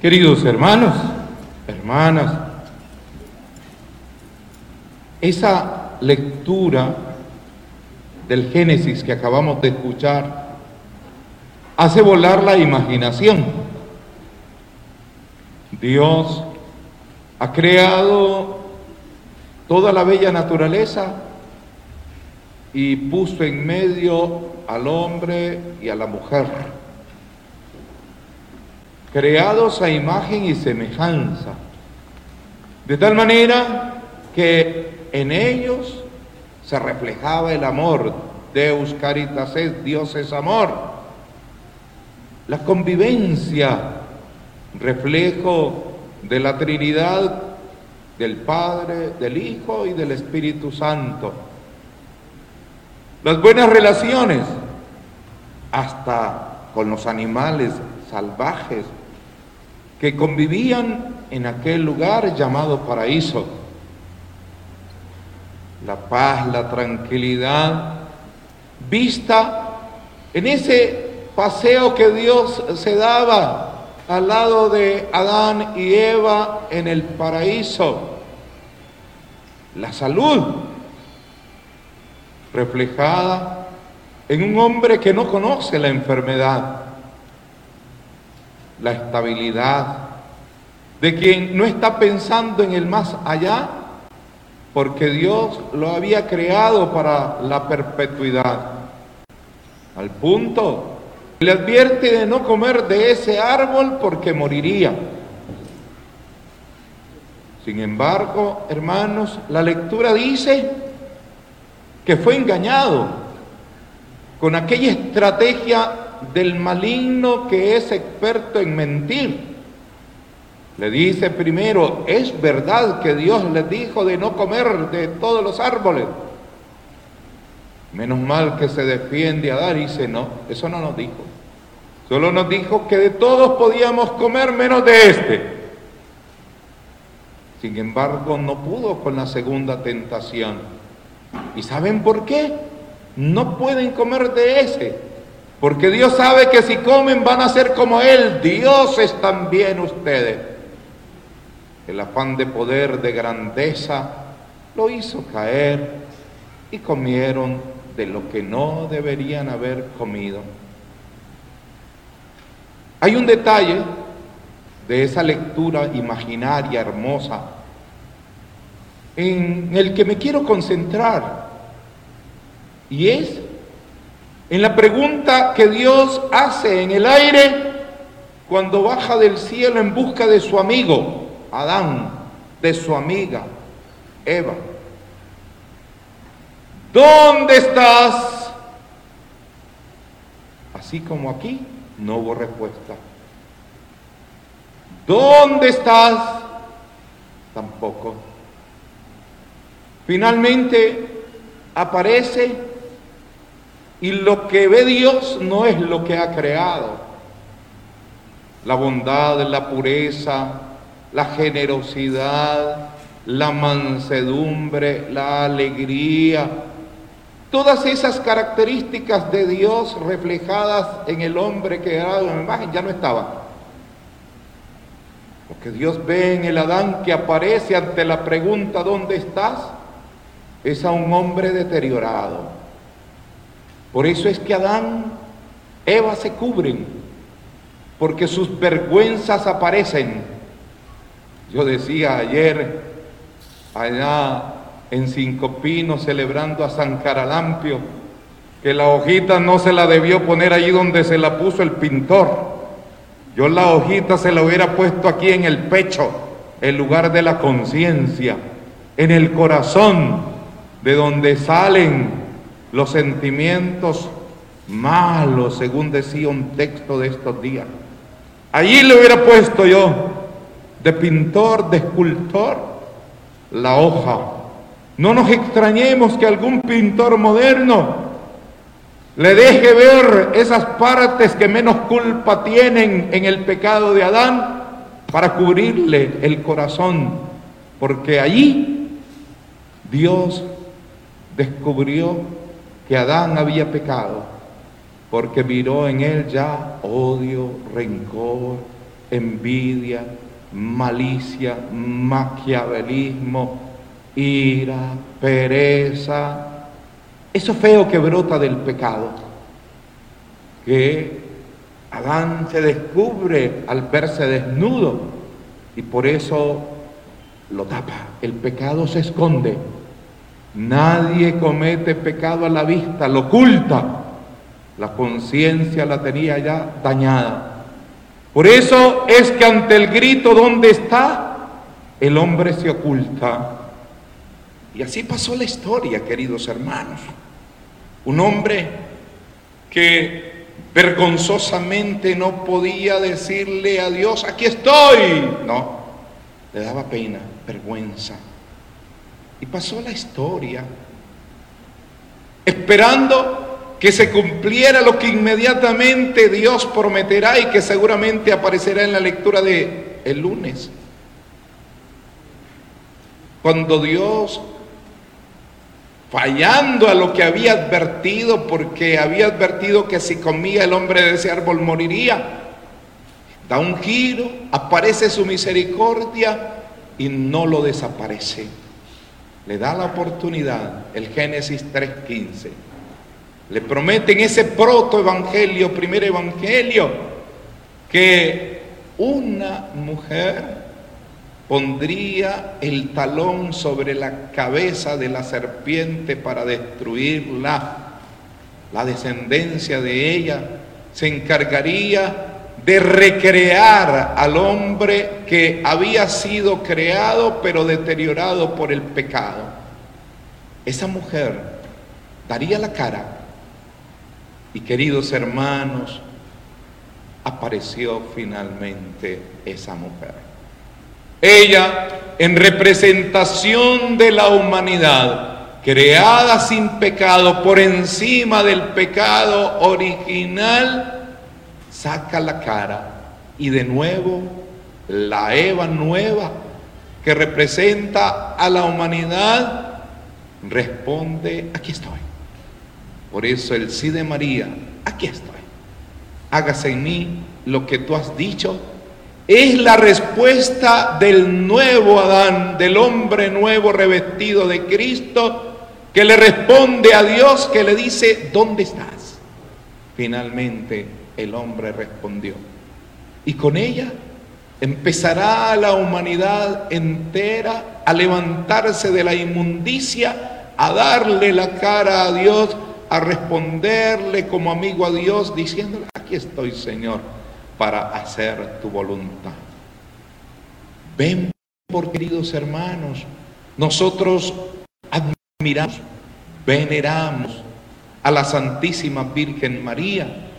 Queridos hermanos, hermanas, esa lectura del Génesis que acabamos de escuchar hace volar la imaginación. Dios ha creado toda la bella naturaleza y puso en medio al hombre y a la mujer creados a imagen y semejanza, de tal manera que en ellos se reflejaba el amor, Deus caritas es, Dios es amor, la convivencia, reflejo de la Trinidad del Padre, del Hijo y del Espíritu Santo. Las buenas relaciones, hasta con los animales salvajes, que convivían en aquel lugar llamado paraíso. La paz, la tranquilidad, vista en ese paseo que Dios se daba al lado de Adán y Eva en el paraíso. La salud reflejada en un hombre que no conoce la enfermedad la estabilidad, de quien no está pensando en el más allá, porque Dios lo había creado para la perpetuidad. Al punto, le advierte de no comer de ese árbol porque moriría. Sin embargo, hermanos, la lectura dice que fue engañado con aquella estrategia del maligno que es experto en mentir. Le dice primero, es verdad que Dios les dijo de no comer de todos los árboles. Menos mal que se defiende a dar y dice, no, eso no nos dijo. Solo nos dijo que de todos podíamos comer menos de este. Sin embargo, no pudo con la segunda tentación. ¿Y saben por qué? No pueden comer de ese porque Dios sabe que si comen van a ser como Él, dioses también ustedes. El afán de poder, de grandeza, lo hizo caer y comieron de lo que no deberían haber comido. Hay un detalle de esa lectura imaginaria, hermosa, en el que me quiero concentrar, y es en la pregunta que Dios hace en el aire cuando baja del cielo en busca de su amigo, Adán, de su amiga, Eva. ¿Dónde estás? Así como aquí, no hubo respuesta. ¿Dónde estás? Tampoco. Finalmente aparece y lo que ve Dios no es lo que ha creado. La bondad, la pureza, la generosidad, la mansedumbre, la alegría, todas esas características de Dios reflejadas en el hombre que era en imagen ya no estaban. Lo que Dios ve en el Adán que aparece ante la pregunta ¿dónde estás? es a un hombre deteriorado por eso es que Adán, Eva se cubren, porque sus vergüenzas aparecen. Yo decía ayer, allá en Cinco Pinos, celebrando a San Caralampio, que la hojita no se la debió poner allí donde se la puso el pintor. Yo la hojita se la hubiera puesto aquí en el pecho, en lugar de la conciencia, en el corazón, de donde salen los sentimientos malos, según decía un texto de estos días. Allí le hubiera puesto yo, de pintor, de escultor, la hoja. No nos extrañemos que algún pintor moderno le deje ver esas partes que menos culpa tienen en el pecado de Adán para cubrirle el corazón, porque allí Dios descubrió que Adán había pecado, porque miró en él ya odio, rencor, envidia, malicia, maquiavelismo, ira, pereza, eso feo que brota del pecado, que Adán se descubre al verse desnudo y por eso lo tapa. El pecado se esconde. Nadie comete pecado a la vista, lo oculta. La conciencia la tenía ya dañada. Por eso es que ante el grito ¿dónde está? El hombre se oculta. Y así pasó la historia, queridos hermanos. Un hombre que vergonzosamente no podía decirle a Dios, aquí estoy. No, le daba pena, vergüenza. Y pasó la historia, esperando que se cumpliera lo que inmediatamente Dios prometerá y que seguramente aparecerá en la lectura de el lunes. Cuando Dios fallando a lo que había advertido, porque había advertido que si comía el hombre de ese árbol moriría. Da un giro, aparece su misericordia y no lo desaparece. Le da la oportunidad, el Génesis 3.15. Le prometen ese protoevangelio, primer evangelio, que una mujer pondría el talón sobre la cabeza de la serpiente para destruirla. La descendencia de ella se encargaría de recrear al hombre que había sido creado pero deteriorado por el pecado. Esa mujer daría la cara y queridos hermanos, apareció finalmente esa mujer. Ella, en representación de la humanidad, creada sin pecado, por encima del pecado original, saca la cara y de nuevo la Eva nueva, que representa a la humanidad, responde, aquí estoy. Por eso el sí de María, aquí estoy. Hágase en mí lo que tú has dicho es la respuesta del nuevo Adán, del hombre nuevo revestido de Cristo, que le responde a Dios, que le dice, ¿dónde estás? Finalmente el hombre respondió. Y con ella empezará la humanidad entera a levantarse de la inmundicia, a darle la cara a Dios, a responderle como amigo a Dios, diciéndole, aquí estoy Señor para hacer tu voluntad. Ven, por queridos hermanos, nosotros admiramos, veneramos a la Santísima Virgen María,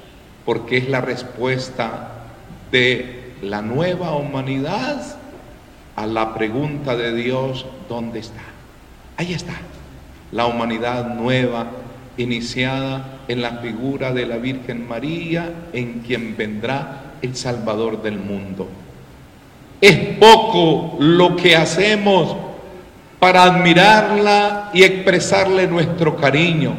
porque es la respuesta de la nueva humanidad a la pregunta de Dios, ¿dónde está? Ahí está, la humanidad nueva iniciada en la figura de la Virgen María, en quien vendrá el Salvador del mundo. Es poco lo que hacemos para admirarla y expresarle nuestro cariño.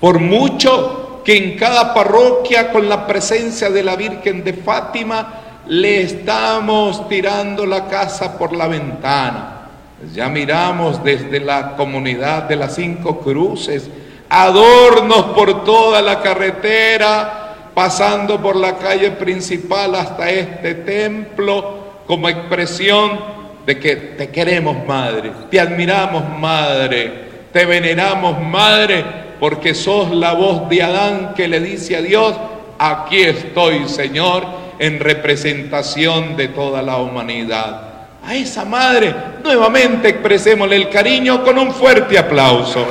Por mucho que en cada parroquia con la presencia de la Virgen de Fátima le estamos tirando la casa por la ventana. Ya miramos desde la comunidad de las cinco cruces, adornos por toda la carretera, pasando por la calle principal hasta este templo como expresión de que te queremos madre, te admiramos madre, te veneramos madre, porque sos la voz de Adán que le dice a Dios, aquí estoy Señor, en representación de toda la humanidad. A esa madre nuevamente expresémosle el cariño con un fuerte aplauso.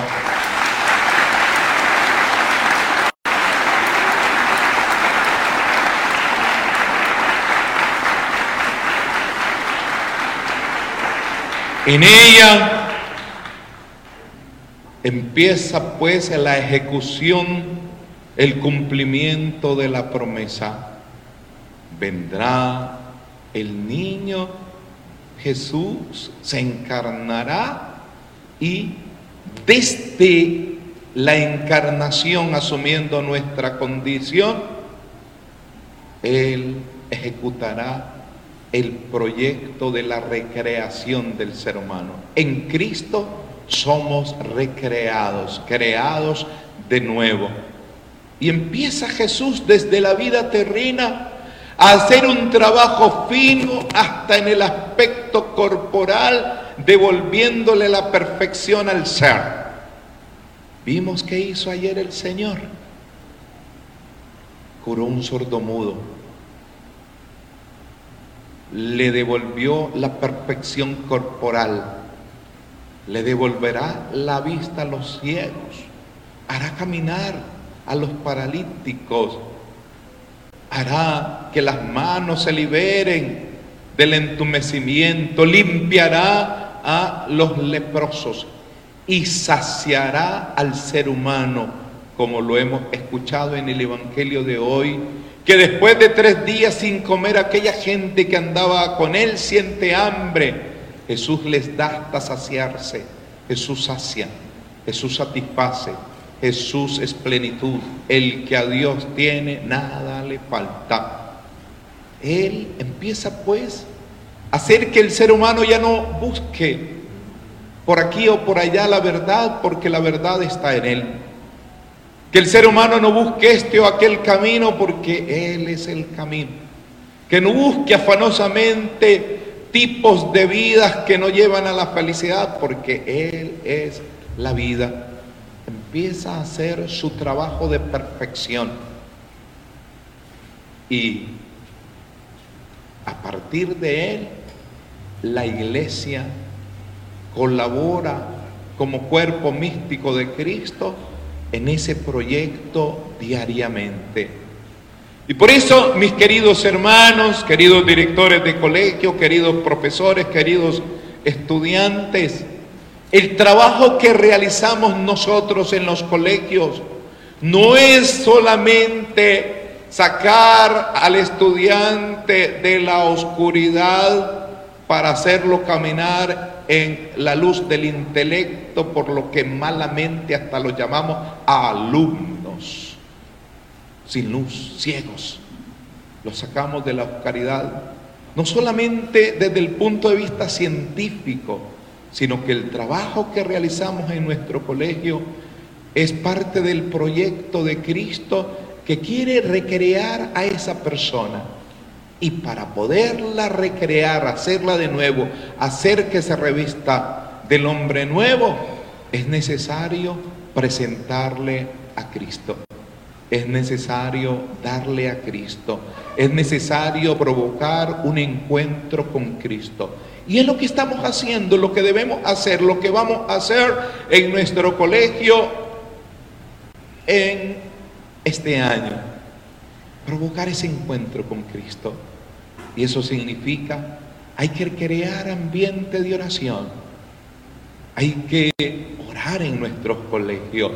En ella empieza pues la ejecución, el cumplimiento de la promesa. Vendrá el niño Jesús, se encarnará y desde la encarnación, asumiendo nuestra condición, Él ejecutará el proyecto de la recreación del ser humano. En Cristo somos recreados, creados de nuevo. Y empieza Jesús desde la vida terrena a hacer un trabajo fino hasta en el aspecto corporal, devolviéndole la perfección al ser. Vimos que hizo ayer el Señor. Curó un sordomudo. Le devolvió la perfección corporal. Le devolverá la vista a los ciegos. Hará caminar a los paralíticos hará que las manos se liberen del entumecimiento, limpiará a los leprosos y saciará al ser humano, como lo hemos escuchado en el Evangelio de hoy, que después de tres días sin comer aquella gente que andaba con él siente hambre, Jesús les da hasta saciarse, Jesús sacia, Jesús satisface, Jesús es plenitud. El que a Dios tiene, nada le falta. Él empieza pues a hacer que el ser humano ya no busque por aquí o por allá la verdad, porque la verdad está en Él. Que el ser humano no busque este o aquel camino, porque Él es el camino. Que no busque afanosamente tipos de vidas que no llevan a la felicidad, porque Él es la vida empieza a hacer su trabajo de perfección. Y a partir de él, la iglesia colabora como cuerpo místico de Cristo en ese proyecto diariamente. Y por eso, mis queridos hermanos, queridos directores de colegio, queridos profesores, queridos estudiantes, el trabajo que realizamos nosotros en los colegios no es solamente sacar al estudiante de la oscuridad para hacerlo caminar en la luz del intelecto, por lo que malamente hasta lo llamamos alumnos, sin luz, ciegos. Los sacamos de la oscuridad, no solamente desde el punto de vista científico, sino que el trabajo que realizamos en nuestro colegio es parte del proyecto de Cristo que quiere recrear a esa persona. Y para poderla recrear, hacerla de nuevo, hacer que se revista del hombre nuevo, es necesario presentarle a Cristo. Es necesario darle a Cristo. Es necesario provocar un encuentro con Cristo. Y es lo que estamos haciendo, lo que debemos hacer, lo que vamos a hacer en nuestro colegio en este año. Provocar ese encuentro con Cristo. Y eso significa, hay que crear ambiente de oración. Hay que orar en nuestros colegios.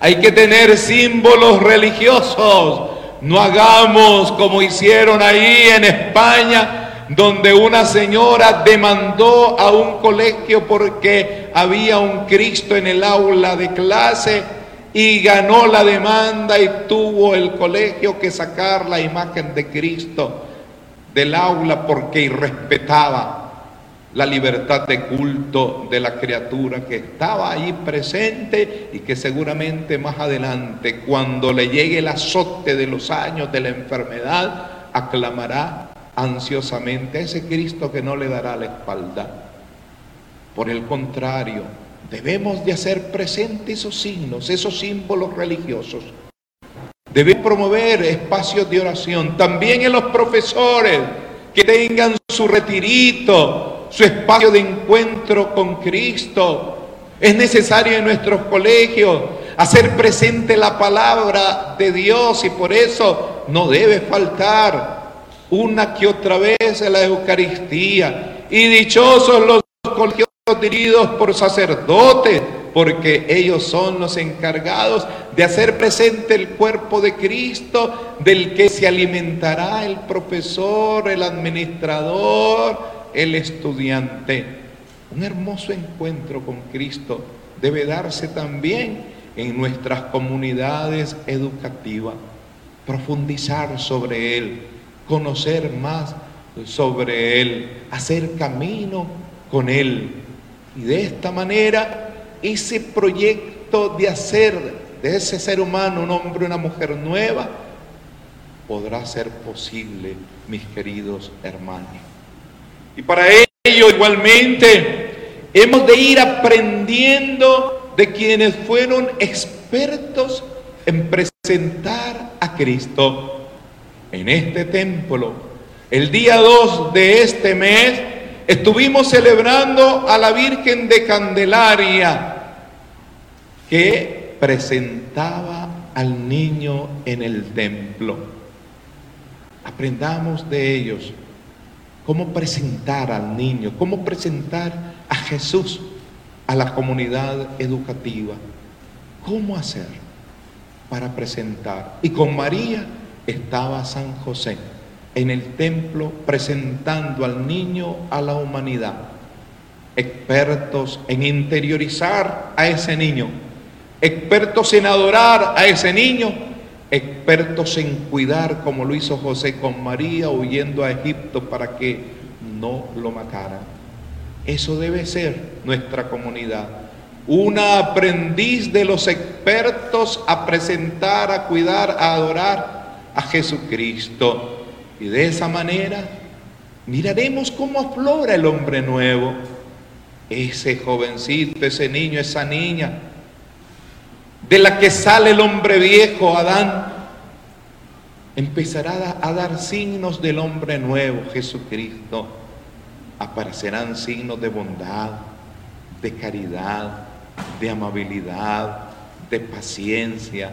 Hay que tener símbolos religiosos. No hagamos como hicieron ahí en España donde una señora demandó a un colegio porque había un Cristo en el aula de clase y ganó la demanda y tuvo el colegio que sacar la imagen de Cristo del aula porque irrespetaba la libertad de culto de la criatura que estaba ahí presente y que seguramente más adelante, cuando le llegue el azote de los años de la enfermedad, aclamará ansiosamente a ese Cristo que no le dará la espalda. Por el contrario, debemos de hacer presentes esos signos, esos símbolos religiosos. Debemos promover espacios de oración. También en los profesores que tengan su retirito, su espacio de encuentro con Cristo. Es necesario en nuestros colegios hacer presente la palabra de Dios y por eso no debe faltar una que otra vez la Eucaristía. Y dichosos los colegios dirigidos por sacerdotes, porque ellos son los encargados de hacer presente el cuerpo de Cristo, del que se alimentará el profesor, el administrador, el estudiante. Un hermoso encuentro con Cristo debe darse también en nuestras comunidades educativas, profundizar sobre Él, conocer más sobre él, hacer camino con él. Y de esta manera, ese proyecto de hacer de ese ser humano un hombre, una mujer nueva, podrá ser posible, mis queridos hermanos. Y para ello igualmente hemos de ir aprendiendo de quienes fueron expertos en presentar a Cristo en este templo. El día 2 de este mes estuvimos celebrando a la Virgen de Candelaria, que presentaba al niño en el templo. Aprendamos de ellos cómo presentar al niño, cómo presentar a Jesús a la comunidad educativa. ¿Cómo hacer para presentar? Y con María estaba San José en el templo presentando al niño a la humanidad, expertos en interiorizar a ese niño, expertos en adorar a ese niño, expertos en cuidar como lo hizo José con María huyendo a Egipto para que no lo mataran. Eso debe ser nuestra comunidad. Una aprendiz de los expertos a presentar, a cuidar, a adorar a Jesucristo. Y de esa manera miraremos cómo aflora el hombre nuevo. Ese jovencito, ese niño, esa niña, de la que sale el hombre viejo, Adán, empezará a dar signos del hombre nuevo, Jesucristo. Aparecerán signos de bondad, de caridad, de amabilidad, de paciencia,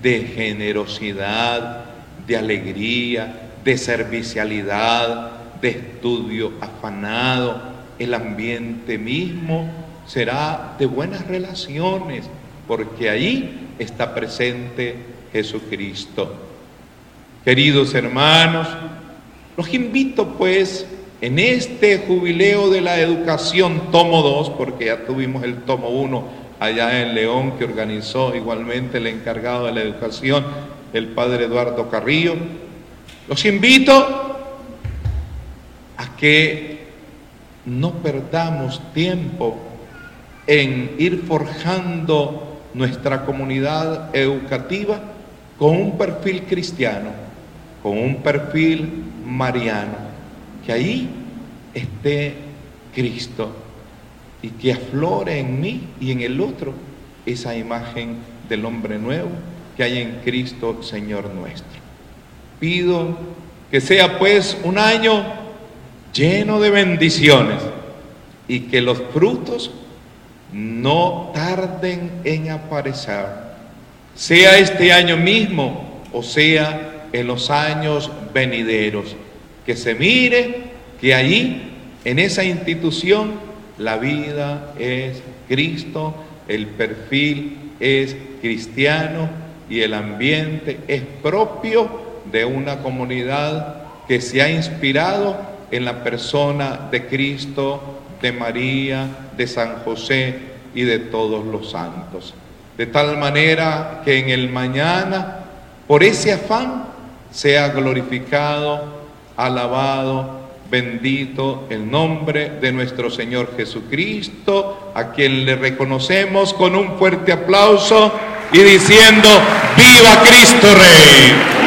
de generosidad, de alegría, de servicialidad, de estudio afanado. El ambiente mismo será de buenas relaciones, porque ahí está presente Jesucristo. Queridos hermanos, los invito pues en este jubileo de la educación, tomo 2, porque ya tuvimos el tomo 1 allá en León, que organizó igualmente el encargado de la educación, el padre Eduardo Carrillo, los invito a que no perdamos tiempo en ir forjando nuestra comunidad educativa con un perfil cristiano, con un perfil mariano, que ahí esté Cristo y que aflore en mí y en el otro esa imagen del hombre nuevo que hay en Cristo Señor nuestro. Pido que sea pues un año lleno de bendiciones y que los frutos no tarden en aparecer, sea este año mismo o sea en los años venideros. Que se mire que allí, en esa institución, la vida es Cristo, el perfil es cristiano y el ambiente es propio de una comunidad que se ha inspirado en la persona de Cristo, de María, de San José y de todos los santos. De tal manera que en el mañana, por ese afán, sea glorificado, alabado, bendito el nombre de nuestro Señor Jesucristo, a quien le reconocemos con un fuerte aplauso y diciendo, viva Cristo Rey.